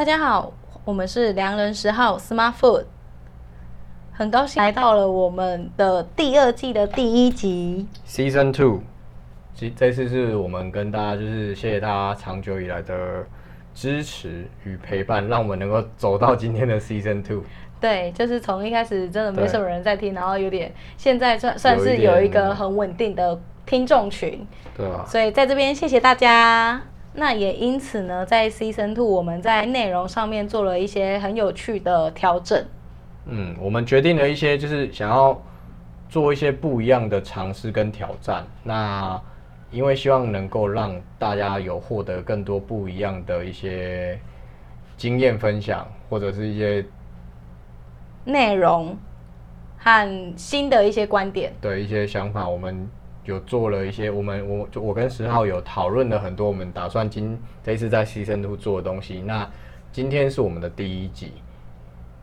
大家好，我们是良人十号 Smart Food，很高兴来到了我们的第二季的第一集 Season Two。其实这次是我们跟大家就是谢谢大家长久以来的支持与陪伴，让我们能够走到今天的 Season Two。对，就是从一开始真的没什么人在听，然后有点现在算算是有一个很稳定的听众群，对啊，所以在这边谢谢大家。那也因此呢，在 Season Two 我们在内容上面做了一些很有趣的调整。嗯，我们决定了一些，就是想要做一些不一样的尝试跟挑战。那因为希望能够让大家有获得更多不一样的一些经验分享，或者是一些内容和新的一些观点，对一些想法，我们。有做了一些，我们我就我跟十号有讨论了很多，我们打算今这一次在 Season Two 做的东西。那今天是我们的第一集，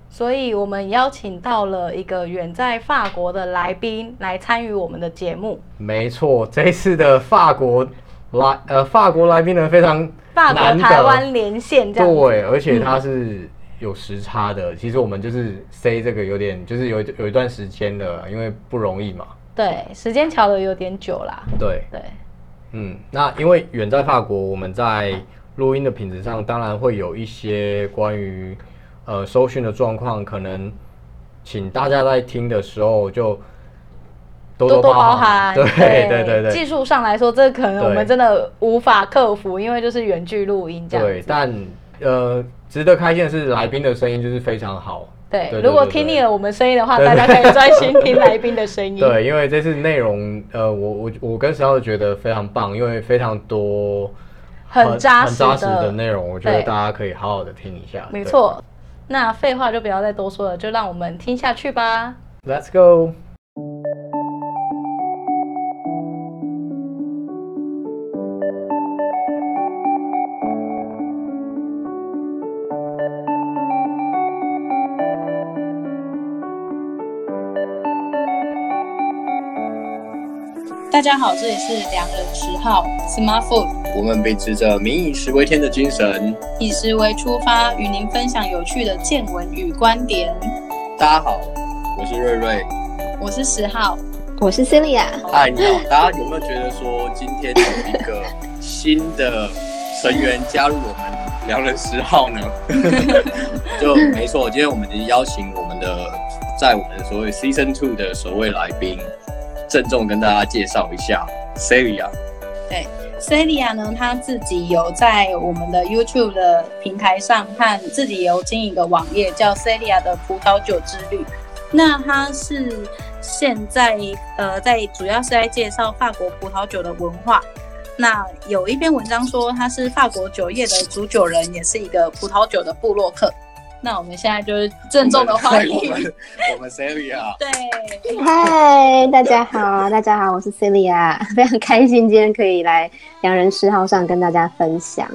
所以我们邀请到了一个远在法国的来宾来参与我们的节目。没错，这一次的法国来呃法国来宾呢非常法国台湾连线这样，对，而且他是有时差的。嗯、其实我们就是 say 这个有点就是有有一段时间了，因为不容易嘛。对，时间调的有点久啦。对对，嗯，那因为远在法国，我们在录音的品质上，当然会有一些关于呃收讯的状况，可能请大家在听的时候就多多包涵。对对对，对，技术上来说，这可能我们真的无法克服，因为就是远距录音这样。对，但呃，值得开心的是，来宾的声音就是非常好。对，如果听腻了我们声音的话，大家可以专心听来宾的声音。对，因为这次内容，呃，我我我跟石浩觉得非常棒，因为非常多很扎实的内容，我觉得大家可以好好的听一下。没错，那废话就不要再多说了，就让我们听下去吧。Let's go。大家好，这里是良人十号 Smart Food。我们秉持着“民以食为天”的精神，以食为出发，与您分享有趣的见闻与观点。大家好，我是瑞瑞，我是十号，我是 Celia。嗨，你好，大家有没有觉得说今天有一个新的成员加入我们良人十号呢？就没错，今天我们已经邀请我们的在我们的所谓 Season Two 的首位来宾。郑重跟大家介绍一下 Celia。对，Celia 呢，她自己有在我们的 YouTube 的平台上，和自己有经营一个网页，叫 Celia 的葡萄酒之旅。那他是现在呃，在主要是在介绍法国葡萄酒的文化。那有一篇文章说，他是法国酒业的主酒人，也是一个葡萄酒的部落客。那我们现在就是郑重的欢迎我们，我们 Celia。对，嗨，大家好，大家好，我是 Celia，非常开心今天可以来良人十号上跟大家分享。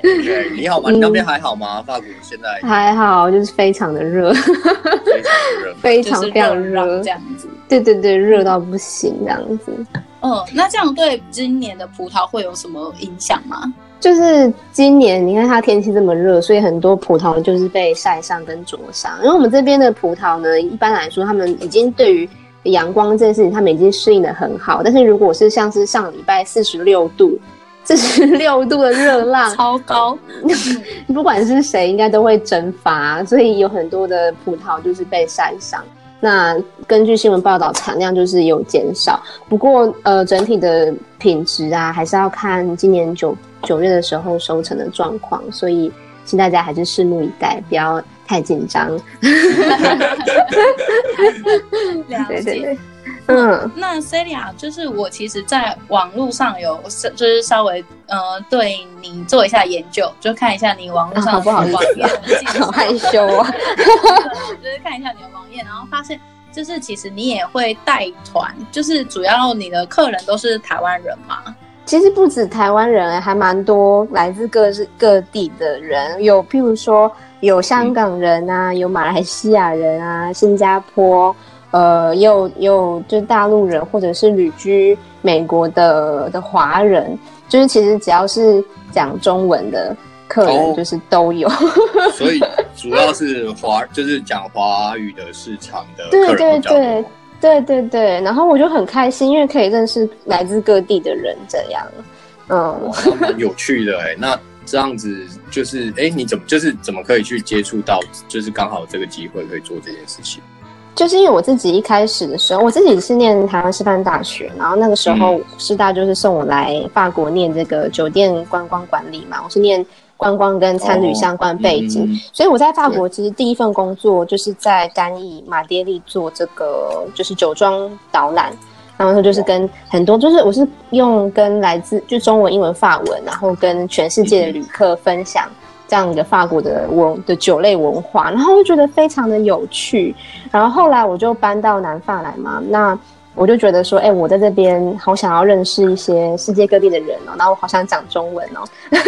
对，你好吗？你那边还好吗？法国现在还好，就是非常的热，非常热，非常非常热这样子。对对对，热到不行这样子。嗯，那这样对今年的葡萄会有什么影响吗？就是今年，你看它天气这么热，所以很多葡萄就是被晒伤跟灼伤。因为我们这边的葡萄呢，一般来说，他们已经对于阳光这件事情，他们已经适应的很好。但是如果是像是上礼拜四十六度、四十六度的热浪，超高，不管是谁，应该都会蒸发。所以有很多的葡萄就是被晒伤。那根据新闻报道，产量就是有减少。不过，呃，整体的品质啊，还是要看今年九九月的时候收成的状况。所以，请大家还是拭目以待，不要太紧张。对对对。嗯，那 Celia 就是我，其实在网络上有就是稍微呃对你做一下研究，就看一下你网络上的网页，好害羞啊，就是看一下你的网页，然后发现就是其实你也会带团，就是主要你的客人都是台湾人嘛？其实不止台湾人，还蛮多来自各各地的人，有譬如说有香港人啊，嗯、有马来西亚人啊，新加坡。呃，有有就是大陆人，或者是旅居美国的的华人，就是其实只要是讲中文的客人就是都有。哦、所以 主要是华，就是讲华语的市场的。对对对对对对，然后我就很开心，因为可以认识来自各地的人，这样，嗯，蛮有趣的哎。那这样子就是，哎，你怎么就是怎么可以去接触到，就是刚好这个机会可以做这件事情？就是因为我自己一开始的时候，我自己是念台湾师范大学，然后那个时候师大就是送我来法国念这个酒店观光管理嘛，我是念。观光跟餐旅相关背景，哦嗯、所以我在法国其实第一份工作就是在干邑马爹利做这个就是酒庄导览，然后就是跟很多就是我是用跟来自就中文、英文、法文，然后跟全世界的旅客分享这样的法国的文的酒类文化，然后我就觉得非常的有趣，然后后来我就搬到南法来嘛，那。我就觉得说，哎、我在这边好想要认识一些世界各地的人哦，然后我好想讲中文哦，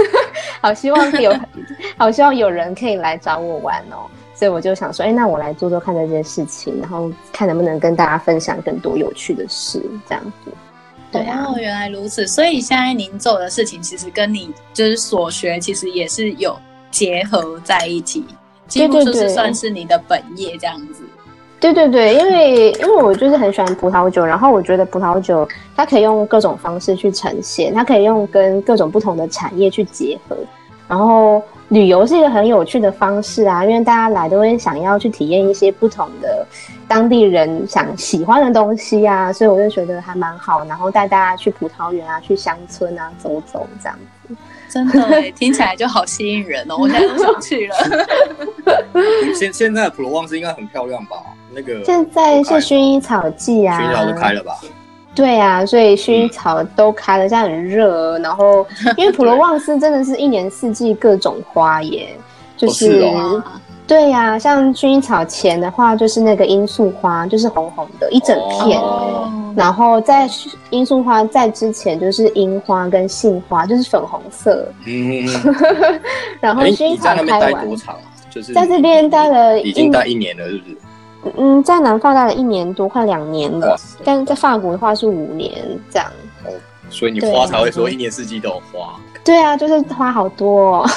好希望有，好希望有人可以来找我玩哦，所以我就想说，哎、那我来做做看这件事情，然后看能不能跟大家分享更多有趣的事，这样子。对啊，哦，原来如此，所以现在您做的事情其实跟你就是所学，其实也是有结合在一起，几乎就是算是你的本业这样子。对对对因为因为我就是很喜欢葡萄酒，然后我觉得葡萄酒它可以用各种方式去呈现，它可以用跟各种不同的产业去结合，然后旅游是一个很有趣的方式啊，因为大家来都会想要去体验一些不同的当地人想喜欢的东西啊，所以我就觉得还蛮好，然后带大家去葡萄园啊，去乡村啊走走这样子。真的，听起来就好吸引人哦！我现在都想去了。现现在的普罗旺斯应该很漂亮吧？那个现在是薰衣草季啊，薰衣草都开了吧？对啊，所以薰衣草都开了，现在很热。然后，因为普罗旺斯真的是一年四季各种花耶，就是。对呀、啊，像薰衣草前的话，就是那个罂粟花，就是红红的一整片。哦、然后在罂粟花在之前，就是樱花跟杏花，就是粉红色。嗯。然后薰衣草开完。欸、你在那边待多长？就是在这边待了，已经待一年了，是不是？嗯，在南法待了一年多，快两年了。但是在法国的话是五年这样。哦，所以你花才会说一年四季都有花。对啊，就是花好多、哦。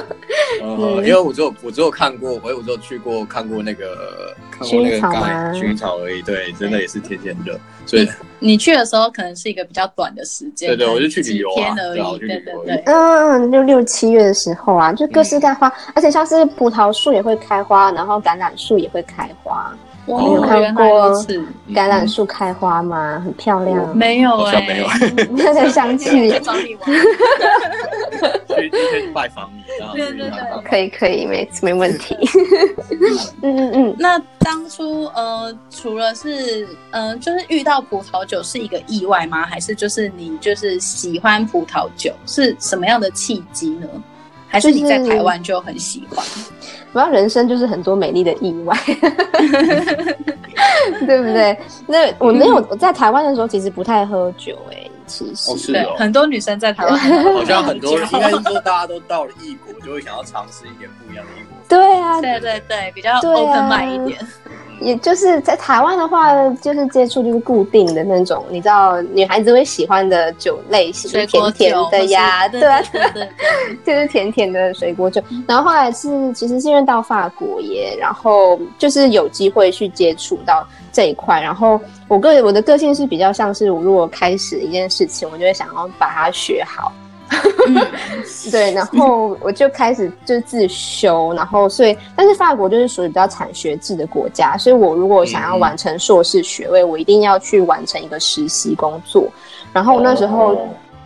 嗯，因为我只有我只有看过，我我只有去过看过那个看过那个薰衣草吗？薰衣草而已，对，真的也是天天热。所以你，你去的时候可能是一个比较短的时间，对对，我就去旅游啊，而已，对对对。嗯，六六七月的时候啊，就各式各花，嗯、而且像是葡萄树也会开花，然后橄榄树也会开花。你有看过橄榄树开花吗？很漂亮。没有哎，没有。那 在香气。找你玩。去今天拜访你，对对对，可以可以，没没问题。嗯嗯嗯。那当初呃，除了是嗯、呃，就是遇到葡萄酒是一个意外吗？还是就是你就是喜欢葡萄酒是什么样的契机呢？还是你在台湾就很喜欢？我要人生就是很多美丽的意外，对不对？那我没有我在台湾的时候，其实不太喝酒哎、欸，其实、哦是哦、对很多女生在台湾好像很多人 应该是说大家都到了异国，就会想要尝试一点不一样的异国。对啊，对对对，比较 open mind 一点。也就是在台湾的话，就是接触就是固定的那种，你知道女孩子会喜欢的酒类型，甜甜的呀，对啊，对对，就是甜甜的水果酒。然后后来是其实是因为到法国耶，然后就是有机会去接触到这一块。然后我个人我的个性是比较像是，我如果开始一件事情，我就会想要把它学好。嗯，对，然后我就开始就自修，然后所以，但是法国就是属于比较产学制的国家，所以我如果想要完成硕士学位，我一定要去完成一个实习工作。然后那时候，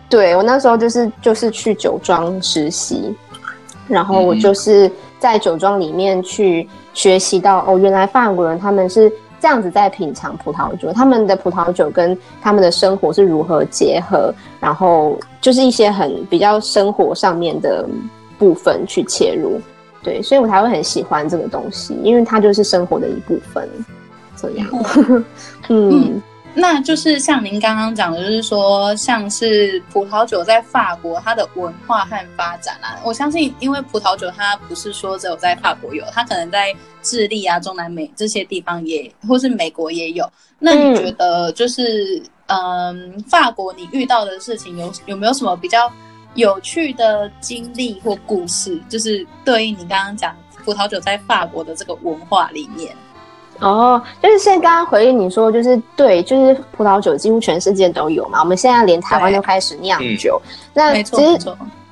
对，我那时候就是就是去酒庄实习，然后我就是在酒庄里面去学习到哦，原来法国人他们是。这样子在品尝葡萄酒，他们的葡萄酒跟他们的生活是如何结合，然后就是一些很比较生活上面的部分去切入，对，所以我才会很喜欢这个东西，因为它就是生活的一部分，这样，嗯。嗯那就是像您刚刚讲的，就是说，像是葡萄酒在法国它的文化和发展啊，我相信，因为葡萄酒它不是说只有在法国有，它可能在智利啊、中南美这些地方也，或是美国也有。那你觉得，就是嗯，嗯，法国你遇到的事情有有没有什么比较有趣的经历或故事，就是对应你刚刚讲葡萄酒在法国的这个文化里面。哦，就是现在刚刚回应你说，就是对，就是葡萄酒几乎全世界都有嘛。我们现在连台湾都开始酿酒，那其实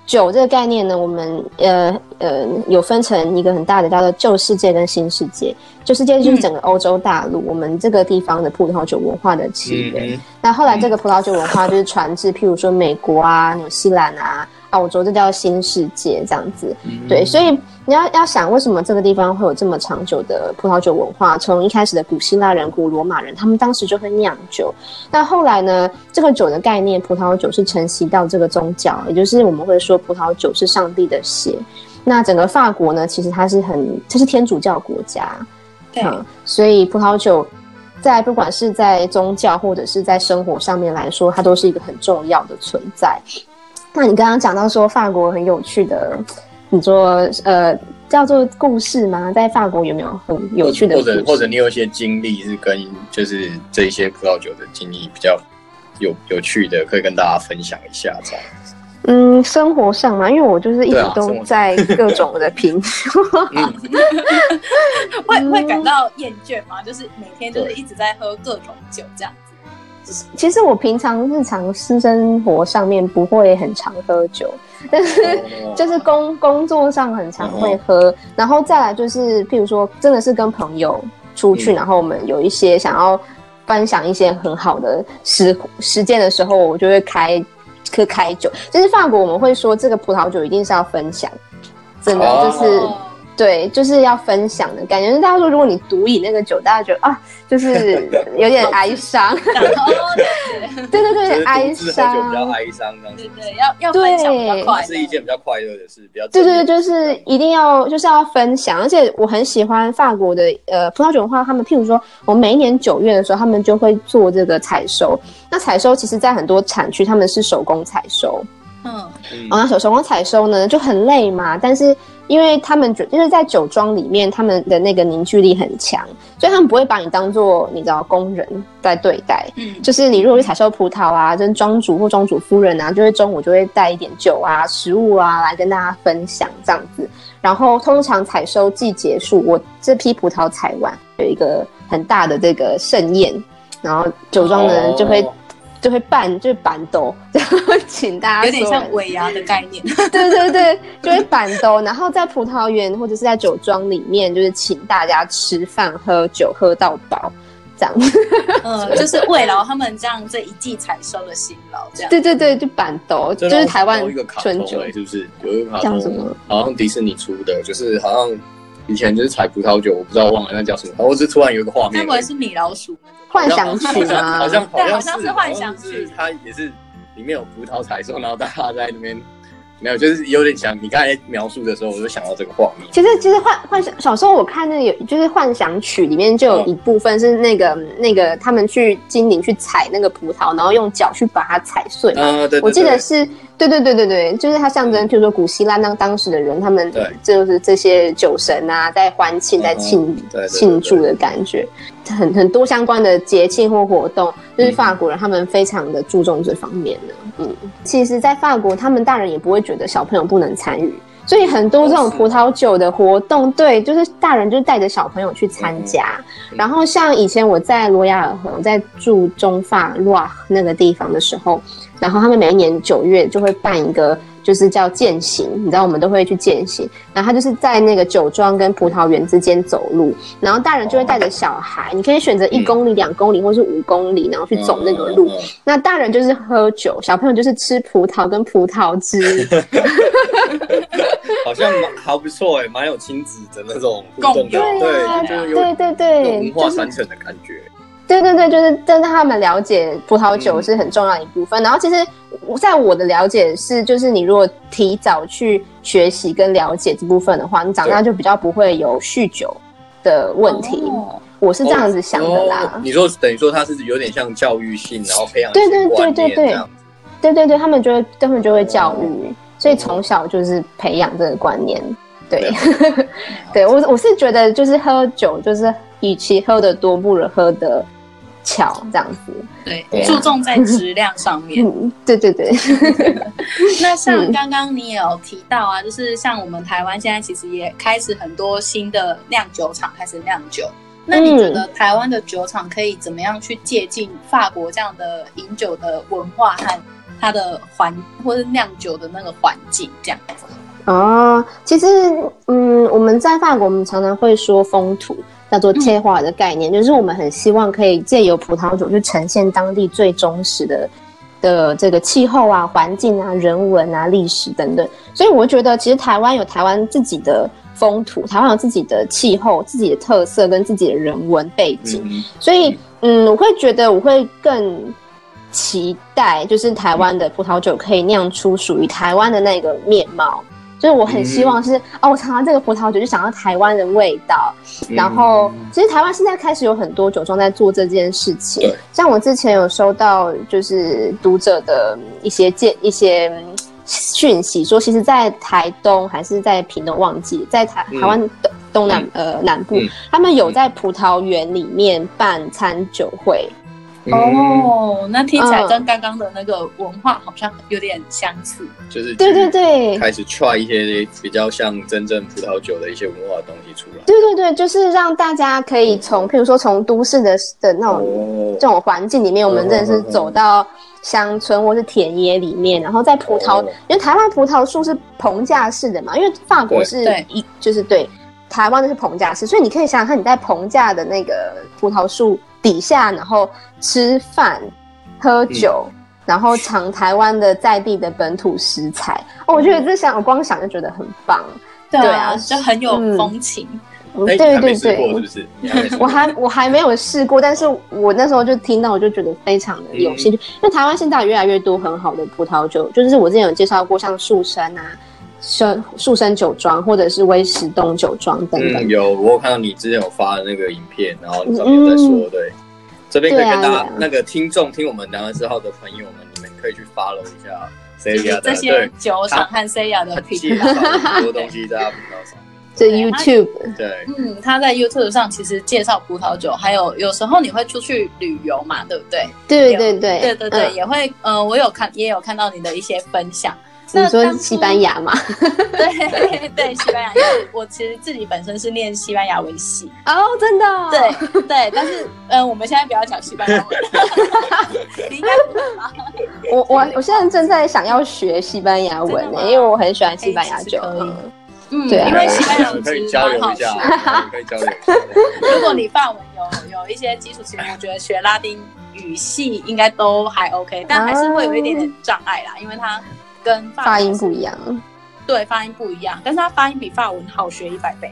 酒这个概念呢，我们呃呃有分成一个很大的叫做旧世界跟新世界。旧世界就是整个欧洲大陆，嗯、我们这个地方的葡萄酒文化的起源。嗯、那后来这个葡萄酒文化就是传至，譬如说美国啊、纽西兰啊。澳洲这叫新世界，这样子，对，所以你要要想，为什么这个地方会有这么长久的葡萄酒文化？从一开始的古希腊人、古罗马人，他们当时就会酿酒。那后来呢，这个酒的概念，葡萄酒是承袭到这个宗教，也就是我们会说葡萄酒是上帝的血。那整个法国呢，其实它是很，它是天主教国家，对、嗯，所以葡萄酒在不管是在宗教或者是在生活上面来说，它都是一个很重要的存在。那你刚刚讲到说法国很有趣的，你说呃叫做故事吗？在法国有没有很有趣的故事？或者或者你有一些经历是跟就是这一些葡萄酒的经历比较有有趣的，可以跟大家分享一下这样。嗯，生活上嘛，因为我就是一直都在各种的品酒，会会感到厌倦吗？就是每天就是一直在喝各种酒这样。其实我平常日常私生活上面不会很常喝酒，但是就是工工作上很常会喝，然后再来就是譬如说真的是跟朋友出去，然后我们有一些想要分享一些很好的时时间的时候，我就会开喝开酒。就是法国我们会说这个葡萄酒一定是要分享，真的就是。对，就是要分享的感觉。就大家说，如果你独饮那个酒，大家觉得啊，就是有点哀伤。对对对，哀伤。就比较哀伤这样子。对对，要要分享比较快，是一件比较快乐的事，比较。对对对，就是一定要就是要分享，而且我很喜欢法国的呃葡萄酒文化。他们譬如说，我每一年九月的时候，他们就会做这个采收。那采收其实，在很多产区，他们是手工采收。嗯，然后、哦、手手工采收呢就很累嘛，但是因为他们就就是在酒庄里面，他们的那个凝聚力很强，所以他们不会把你当做你知道工人在对待。嗯，就是你如果去采收葡萄啊，跟庄主或庄主夫人啊，就会中午就会带一点酒啊、食物啊来跟大家分享这样子。然后通常采收季结束，我这批葡萄采完有一个很大的这个盛宴，然后酒庄的人就会。哦就会办，就是板斗，然后请大家有点像尾牙的概念。对对对，就会板斗，然后在葡萄园或者是在酒庄里面，就是请大家吃饭、喝酒，喝到饱，这样子。嗯，就是慰劳他们这样这一季采收的辛劳，这样。对对对，就板斗，就是台湾春酒，是不是？有一个？好像迪士尼出的，就是好像以前就是采葡萄酒，我不知道忘了那叫什么，我是突然有一个画面，该不会是米老鼠？幻想曲吗？好像好像是幻想曲，它也是里面有葡萄采收，然后大家在那边没有，就是有点像你刚才描述的时候，我就想到这个画面。其实其实幻幻想小时候我看那个有就是幻想曲里面就有一部分是那个、哦、那个他们去精灵去采那个葡萄，然后用脚去把它踩碎。嗯、哦，对，我记得是。对对对对对，就是它象征，譬如说古希腊那当时的人，他们就是这些酒神啊，在欢庆、在庆庆祝的感觉，很很多相关的节庆或活动，就是法国人他们非常的注重这方面的。嗯，其实，在法国，他们大人也不会觉得小朋友不能参与，所以很多这种葡萄酒的活动，对，就是大人就带着小朋友去参加。然后像以前我在罗亚尔河，我在住中法洛瓦那个地方的时候。然后他们每一年九月就会办一个，就是叫践行，你知道我们都会去践行。然后他就是在那个酒庄跟葡萄园之间走路，然后大人就会带着小孩，你可以选择一公里、两公里或是五公里，然后去走那个路。那大人就是喝酒，小朋友就是吃葡萄跟葡萄汁。好像蛮还不错哎，蛮有亲子的那种互动的，对对对对，文化传承的感觉。对对对，就是让他们了解葡萄酒是很重要的一部分。嗯、然后其实，在我的了解是，就是你如果提早去学习跟了解这部分的话，你长大就比较不会有酗酒的问题。哦、我是这样子想的啦。哦、你说等于说它是有点像教育性，然后培养对对对对对，对对对，他们就会他们就会教育，哦、所以从小就是培养这个观念。对，对我我是觉得就是喝酒就是与其喝的多，不如喝得。巧这样子。对，对啊、注重在质量上面。嗯，对对对。那像刚刚你也有提到啊，就是像我们台湾现在其实也开始很多新的酿酒厂开始酿酒。那你觉得台湾的酒厂可以怎么样去借鉴法国这样的饮酒的文化和它的环，或是酿酒的那个环境这样子？哦，其实，嗯，我们在法国，我们常常会说风土叫做 terroir 的概念，嗯，就是我们很希望可以借由葡萄酒去呈现当地最忠实的的这个气候啊、环境啊、人文啊、历史等等。所以，我觉得其实台湾有台湾自己的风土，台湾有自己的气候、自己的特色跟自己的人文背景。嗯，所以，嗯，我会觉得我会更期待，就是台湾的葡萄酒可以酿出属于台湾的那个面貌。所以我很希望是、嗯、哦，我尝到这个葡萄酒就想到台湾的味道。嗯、然后，其实台湾现在开始有很多酒庄在做这件事情。像我之前有收到就是读者的一些建一些讯息，说其实，在台东还是在屏东，忘记在台台湾东东南呃南部、嗯，他们有在葡萄园里面办餐酒会。哦，那听起来跟刚刚的那个文化好像有点相似，就是对对对，开始 try 一些比较像真正葡萄酒的一些文化的东西出来。对对对，就是让大家可以从，譬如说从都市的的那种、哦、这种环境里面，我们真的是走到乡村或是田野里面，然后在葡萄，哦、因为台湾葡萄树是棚架式的嘛，因为法国是一就是对台湾的是棚架式，所以你可以想想看，你在棚架的那个葡萄树。底下，然后吃饭、喝酒，嗯、然后尝台湾的在地的本土食材。嗯、哦，我觉得这想我光想就觉得很棒。对啊，对啊就很有风情。嗯、对对对对，我还我还没有试过，但是我那时候就听到，我就觉得非常的有兴趣。嗯、因为台湾现在越来越多很好的葡萄酒，就是我之前有介绍过，像树生啊。生树生酒庄，或者是威石东酒庄等等。嗯，有，我有看到你之前有发的那个影片，然后你上面在说，嗯、对，这边可以跟大家、啊、那个听众听我们两个之后的朋友们，你们可以去 follow 一下 Celia 的这些酒厂和 Celia 的频道，很多东西在他频道上面。这 YouTube 对，嗯，他在 YouTube 上其实介绍葡萄酒，还有有时候你会出去旅游嘛，对不对？对对对对对对，嗯、也会，呃，我有看，也有看到你的一些分享。你说西班牙嘛？对对，西班牙，因为我其实自己本身是念西班牙文系哦，oh, 真的、哦，对对，但是嗯，我们现在不要讲西班牙文，你应该不会吧？我我我现在正在想要学西班牙文呢，因为我很喜欢西班牙酒，嗯，对、啊，因为西班牙文可以交流一下，可以交流。如果你法文有有一些基础，其实我觉得学拉丁语系应该都还 OK，但还是会有一点点障碍啦，因为它。跟发音不一样，对，发音不一样，但是它发音比法文好学一百倍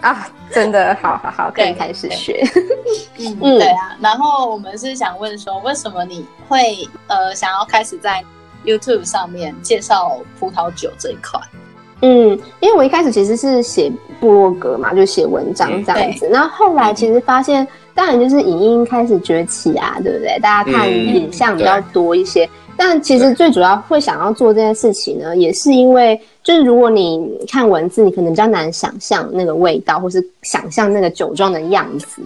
啊！真的，好好好，可以开始学。嗯，对啊。然后我们是想问说，为什么你会呃想要开始在 YouTube 上面介绍葡萄酒这一块？嗯，因为我一开始其实是写部落格嘛，就写文章这样子。然后后来其实发现，当然就是影音开始崛起啊，对不对？大家看影像比较多一些。但其实最主要会想要做这件事情呢，也是因为就是如果你看文字，你可能比较难想象那个味道，或是想象那个酒庄的样子，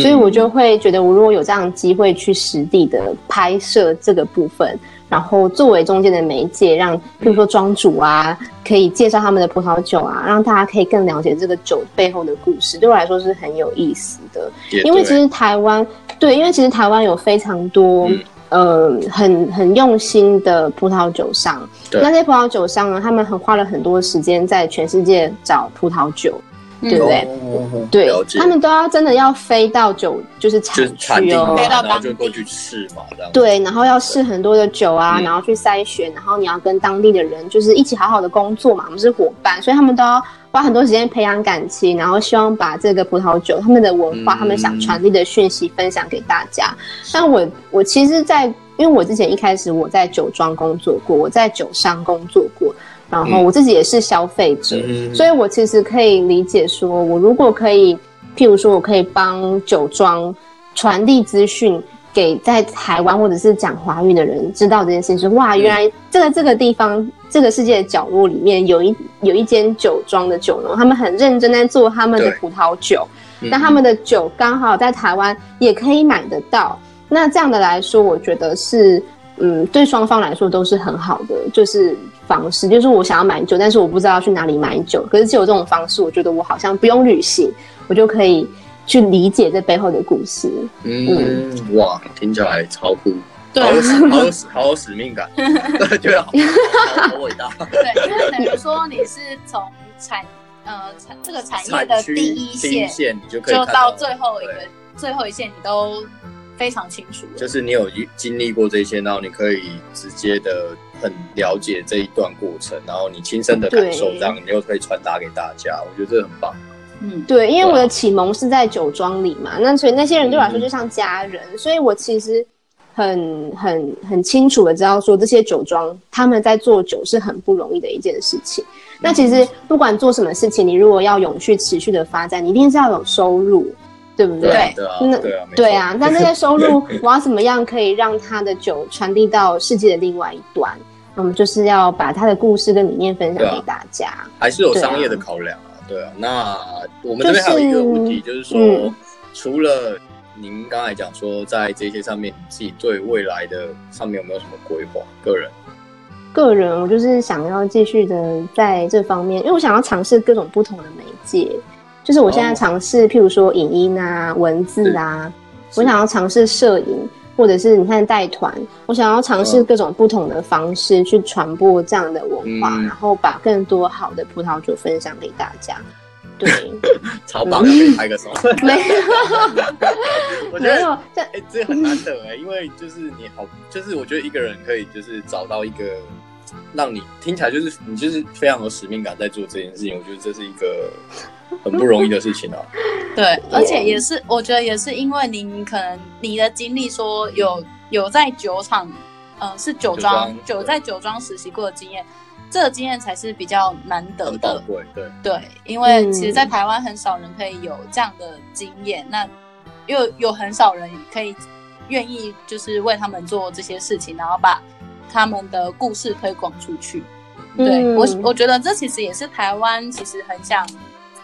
所以我就会觉得，我如果有这样的机会去实地的拍摄这个部分，然后作为中间的媒介，让比如说庄主啊，可以介绍他们的葡萄酒啊，让大家可以更了解这个酒背后的故事，对我来说是很有意思的。因为其实台湾，对，因为其实台湾有非常多。呃，很很用心的葡萄酒商，那些葡萄酒商呢，他们很花了很多时间在全世界找葡萄酒，嗯、对不对？嗯、对，他们都要真的要飞到酒就是产区哦，飞到当地。过去试嘛，这样。对，然后要试很多的酒啊，然后去筛选，然后你要跟当地的人就是一起好好的工作嘛，我们是伙伴，所以他们都要。花很多时间培养感情，然后希望把这个葡萄酒、他们的文化、嗯、他们想传递的讯息分享给大家。但我我其实在，在因为我之前一开始我在酒庄工作过，我在酒商工作过，然后我自己也是消费者，嗯、所以我其实可以理解说，我如果可以，譬如说我可以帮酒庄传递资讯。给在台湾或者是讲华语的人知道这件事情，说哇，原来这个这个地方，这个世界的角落里面有一有一间酒庄的酒农，他们很认真在做他们的葡萄酒，那他们的酒刚好在台湾也可以买得到，那这样的来说，我觉得是，嗯，对双方来说都是很好的，就是方式。就是我想要买酒，但是我不知道去哪里买酒。可是只有这种方式，我觉得我好像不用旅行，我就可以去理解这背后的故事。嗯，嗯哇，听起来超酷，对，好有使，好有使，好有使命感，对，觉得好好伟大。对，因为等于说你是从产呃产这个产业的第一线，线你就可以就到最后一个最后一线，你都。非常清楚，就是你有经历过这些，然后你可以直接的很了解这一段过程，然后你亲身的感受，这样你又可以传达给大家，我觉得这很棒。嗯，对，因为我的启蒙是在酒庄里嘛，那所以那些人对我来说就像家人，嗯、所以我其实很很很清楚的知道说，这些酒庄他们在做酒是很不容易的一件事情。嗯、那其实不管做什么事情，你如果要永续持续的发展，你一定是要有收入。对不对？对啊，那对啊，对啊。那这些收入，我要怎么样可以让他的酒传递到世界的另外一端？我们就是要把他的故事跟理念分享给大家。啊、还是有商业的考量啊，对啊。那我们这边还有一个问题，就是、就是说，嗯、除了您刚才讲说，在这些上面，你自己对未来的上面有没有什么规划？个人，个人，我就是想要继续的在这方面，因为我想要尝试各种不同的媒介。就是我现在尝试，譬如说影音啊、文字啊，我想要尝试摄影，或者是你看带团，我想要尝试各种不同的方式去传播这样的文化，嗯、然后把更多好的葡萄酒分享给大家。对，超棒的，可以拍个手。没有，我觉得这哎，这很难得哎，因为就是你好，就是我觉得一个人可以就是找到一个。让你听起来就是你就是非常有使命感在做这件事情，我觉得这是一个 很不容易的事情啊。对，而且也是我觉得也是因为您可能你的经历说有有在酒厂，呃，是酒庄酒在酒庄实习过的经验，这个经验才是比较难得的。对对对，因为其实，在台湾很少人可以有这样的经验，那又有很少人可以愿意就是为他们做这些事情，然后把。他们的故事推广出去，对、嗯、我我觉得这其实也是台湾其实很想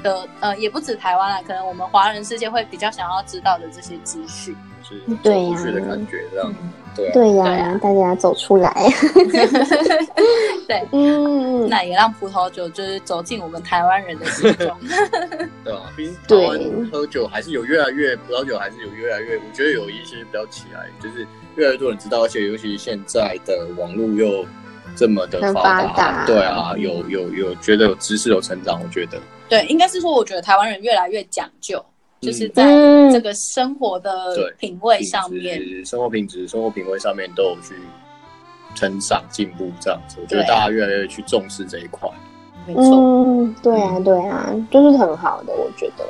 的，呃，也不止台湾啦，可能我们华人世界会比较想要知道的这些资讯，是对呀，的感觉这样，对对呀，大家走出来，对，嗯，那也让葡萄酒就是走进我们台湾人的心中，对啊，毕竟台湾喝酒还是有越来越，葡萄酒还是有越来越，我觉得有一些比较起来，就是。越来越多人知道，而且尤其是现在的网络又这么的发达，对啊，有有有觉得有知识有成长，我觉得。对，应该是说，我觉得台湾人越来越讲究，就是在这个生活的品味上面，生活品质、生活品味上面都有去成长进步，这样子，我觉得大家越来越去重视这一块，没错，对啊，对啊，就是很好的，我觉得。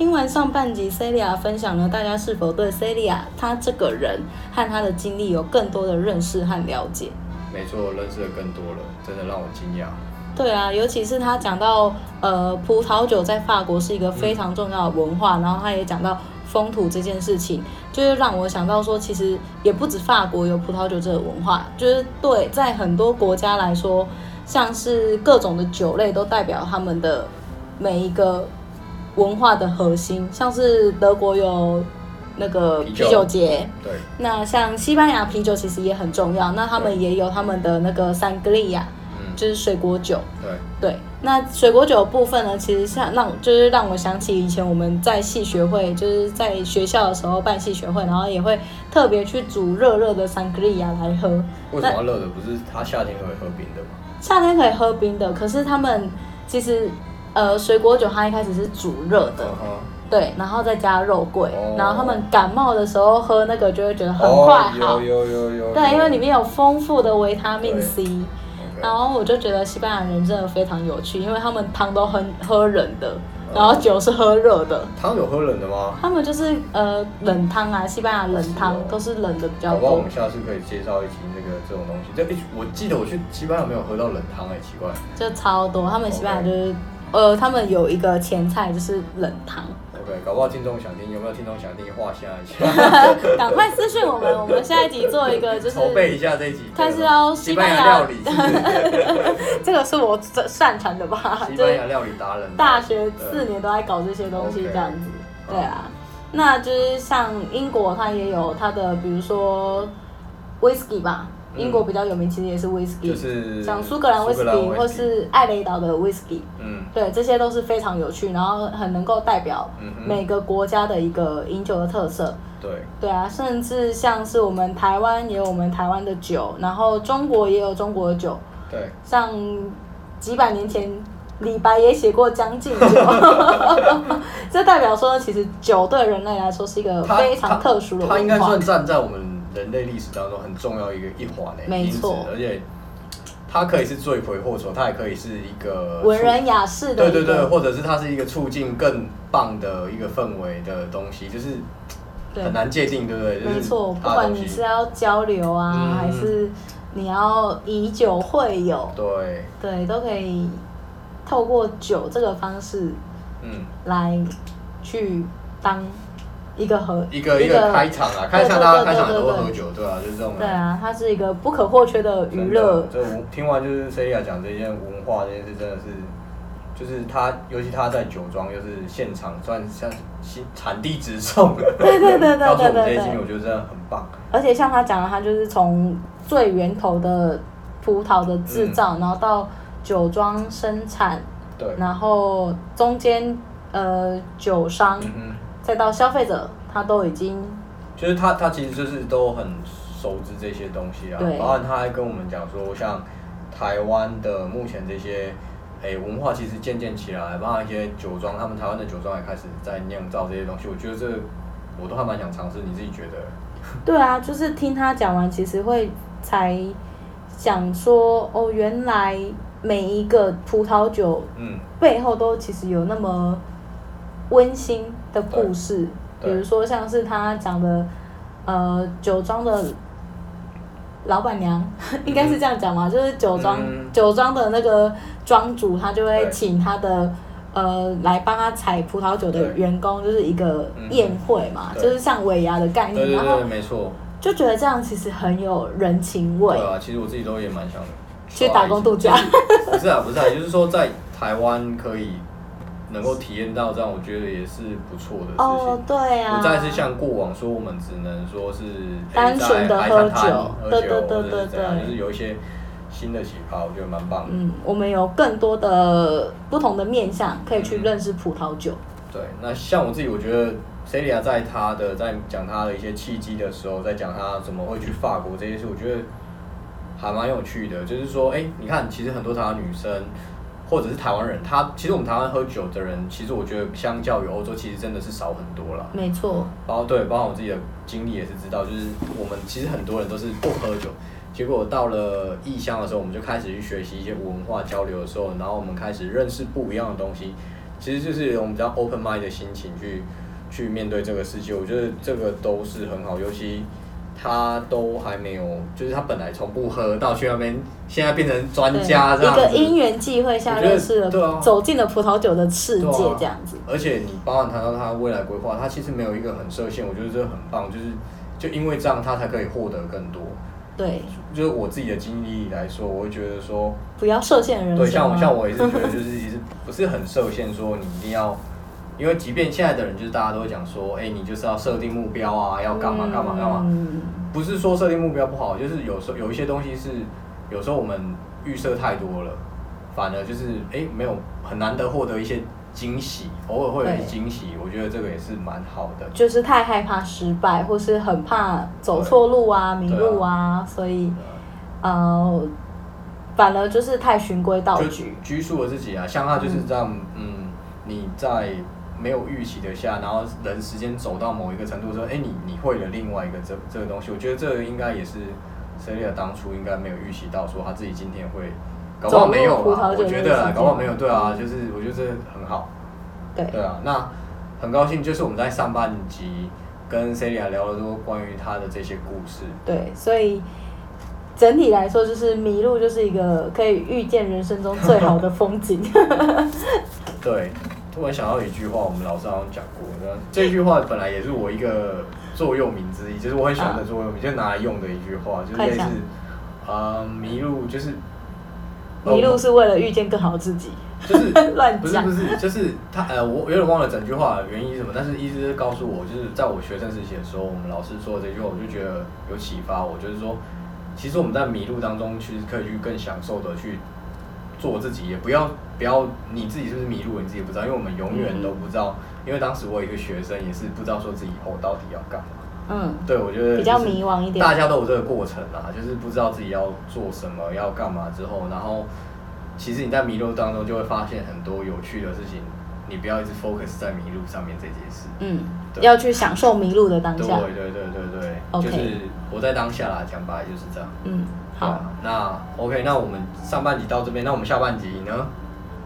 听完上半集 Celia 分享呢，大家是否对 Celia 他这个人和她的经历有更多的认识和了解？没错，认识的更多了，真的让我惊讶。对啊，尤其是他讲到呃，葡萄酒在法国是一个非常重要的文化，嗯、然后他也讲到风土这件事情，就是让我想到说，其实也不止法国有葡萄酒这个文化，就是对，在很多国家来说，像是各种的酒类都代表他们的每一个。文化的核心，像是德国有那个啤酒节，对。那像西班牙啤酒其实也很重要，那他们也有他们的那个 Sangria，嗯，就是水果酒，对对。那水果酒的部分呢，其实像让就是让我想起以前我们在系学会，就是在学校的时候办系学会，然后也会特别去煮热热的 Sangria 来喝。为什么热的？不是他夏天可以喝冰的吗？夏天可以喝冰的，可是他们其实。呃，水果酒它一开始是煮热的，uh. 对，然后再加肉桂，oh. 然后他们感冒的时候喝那个就会觉得很快好，oh, 有有有有，对，因为里面有丰富的维他命 C，然后我就觉得西班牙人真的非常有趣，因为他们汤都很喝冷的。然后酒是喝热的，汤有喝冷的吗？他们就是呃冷汤啊，西班牙冷汤都是冷的比较多。好吧，我们下次可以介绍一期那个这种东西。这我记得我去西班牙没有喝到冷汤哎，奇怪。就超多，他们西班牙就是呃，他们有一个前菜就是冷汤。OK，，搞不好听众想听，有没有听众想听？画下一下，赶快私信我们，我们下一集做一个就是筹备一下这一集，它是要西班牙料理，这个是我擅长的吧？西班牙料理达人，大学四年都在搞这些东西，这样子，对啊。那就是像英国，它也有它的，比如说 whisky 吧。英国比较有名，其实也是 whisky，就是像苏格兰 whisky 或是艾雷岛的 whisky，嗯，对，这些都是非常有趣，然后很能够代表每个国家的一个饮酒的特色。对，对啊，甚至像是我们台湾也有我们台湾的酒，然后中国也有中国的酒。对，像几百年前李白也写过《将进酒》，这代表说，其实酒对人类来说是一个非常特殊的文化。它应该算站在我们。人类历史当中很重要一个一环呢，没错，而且它可以是罪魁祸首，它也可以是一个文人雅士的，对对对，或者是它是一个促进更棒的一个氛围的东西，就是很难界定，对不对？没错，不管你是要交流啊，嗯、还是你要以酒会友，对。对，都可以透过酒这个方式，嗯，来去当。一个和一个一个开场啊，开场大家开场都会喝酒，对啊，就是这种。对啊，它是一个不可或缺的娱乐。这听完就是 Celia 讲这件文化这件事，真的是，就是他，尤其他在酒庄，又是现场算像新产地直送的。对对对对对对。这些我觉得真的很棒。而且像他讲的，他就是从最源头的葡萄的制造，然后到酒庄生产，对，然后中间呃酒商。再到消费者，他都已经，就是他他其实就是都很熟知这些东西啊。对。包括他还跟我们讲说，像台湾的目前这些诶文化，其实渐渐起来，包括一些酒庄，他们台湾的酒庄也开始在酿造这些东西。我觉得这我都还蛮想尝试。你自己觉得？对啊，就是听他讲完，其实会才想说，哦，原来每一个葡萄酒，嗯，背后都其实有那么温馨的故事，比如说像是他讲的，呃，酒庄的老板娘，应该是这样讲嘛，就是酒庄、嗯、酒庄的那个庄主，他就会请他的呃来帮他采葡萄酒的员工，就是一个宴会嘛，就是像尾牙的概念，然后没错，就觉得这样其实很有人情味。对啊，其实我自己都也蛮想去打工度假。不是啊，不是啊，就是说在台湾可以。能够体验到这样，我觉得也是不错的事情。哦，对啊，不再是像过往说我们只能说是单纯的喝酒，对对对对对，就是有一些新的启发，我觉得蛮棒的。嗯，我们有更多的不同的面向可以去认识葡萄酒。嗯、对，那像我自己，我觉得 Celia 在他的在讲他的一些契机的时候，在讲他怎么会去法国这些事，我觉得还蛮有趣的。就是说，哎、欸，你看，其实很多台湾女生。或者是台湾人，他其实我们台湾喝酒的人，其实我觉得相较于欧洲，其实真的是少很多了。没错。包括对，包括我自己的经历也是知道，就是我们其实很多人都是不喝酒，结果到了异乡的时候，我们就开始去学习一些文化交流的时候，然后我们开始认识不一样的东西，其实就是我们比较 open mind 的心情去去面对这个世界。我觉得这个都是很好，尤其。他都还没有，就是他本来从不喝到去那边，现在变成专家这样子。一个因缘际会下认识了，对啊，走进了葡萄酒的世界这样子。而且你包含谈到他未来规划，他其实没有一个很设限，我觉得这很棒，就是就因为这样，他才可以获得更多。对，就是我自己的经历来说，我会觉得说不要设限人。对，像我像我也是觉得，就是其实不是很受限，说你一定要。因为即便现在的人，就是大家都会讲说，哎，你就是要设定目标啊，要干嘛干嘛干嘛。不是说设定目标不好，就是有时候有一些东西是，有时候我们预设太多了，反而就是哎，没有很难得获得一些惊喜，偶尔会有一些惊喜，我觉得这个也是蛮好的。就是太害怕失败，或是很怕走错路啊、迷路啊，所以呃，反而就是太循规蹈矩，拘束了自己啊。像他就是这样，嗯，你在。没有预期的下，然后人时间走到某一个程度的时候，哎，你你会了另外一个这这个东西，我觉得这个应该也是 Celia 当初应该没有预期到，说他自己今天会，搞不好没有吧？我觉得啊，搞不好没有，对啊，就是我觉得这很好，对对啊，那很高兴，就是我们在上半集跟 Celia 聊了多关于他的这些故事，对，所以整体来说，就是迷路就是一个可以遇见人生中最好的风景，对。突然想到一句话，我们老师好像讲过，这句话本来也是我一个座右铭之一，就是我很喜欢的座右铭，就拿来用的一句话，就是类似，呃，迷路就是迷路是为了遇见更好的自己。就是 乱讲 不是不是，就是他呃，我有点忘了整句话原因是什么，但是意思是告诉我，就是在我学生时期的时候，我们老师说的这句话，我就觉得有启发我，就是说，其实我们在迷路当中，其实可以去更享受的去做自己，也不要不要你自己是不是迷路，你自己不知道，因为我们永远都不知道，嗯、因为当时我有一个学生也是不知道说自己以后到底要干嘛。嗯，对，我觉得比较迷惘一点，大家都有这个过程啊，就是不知道自己要做什么，要干嘛之后，然后。其实你在迷路当中就会发现很多有趣的事情，你不要一直 focus 在迷路上面这件事。嗯，要去享受迷路的当下。对对对对对.就是我在当下啦讲白就是这样。嗯，好。啊、那 OK，那我们上半集到这边，那我们下半集呢？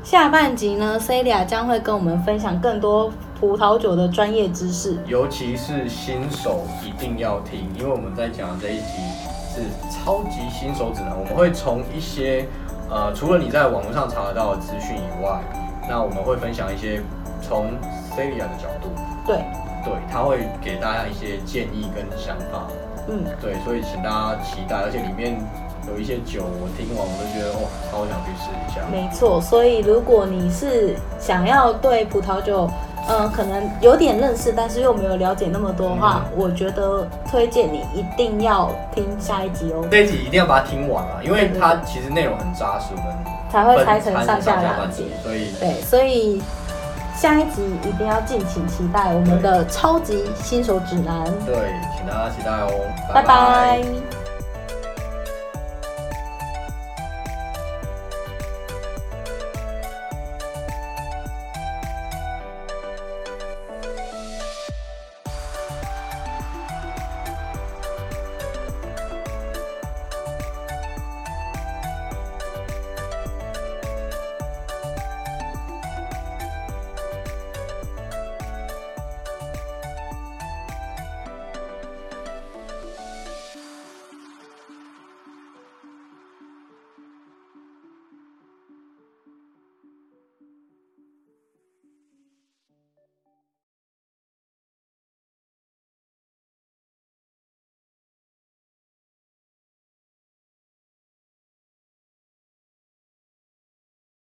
下半集呢，Celia 将会跟我们分享更多葡萄酒的专业知识，尤其是新手一定要听，因为我们在讲的这一集是超级新手指南，我们会从一些。呃，除了你在网络上查得到的资讯以外，那我们会分享一些从 Celia 的角度，对，对，他会给大家一些建议跟想法，嗯，对，所以请大家期待，而且里面有一些酒，我听完我都觉得哇，超想去试一下。没错，所以如果你是想要对葡萄酒，嗯、呃，可能有点认识，但是又没有了解那么多的话，嗯、我觉得推荐你一定要听下一集哦。这一集一定要把它听完啊，因为它其实内容很扎实，我们才会拆成上下两集。所以对，所以下一集一定要敬请期待我们的超级新手指南。对，请大家期待哦，拜拜。拜拜。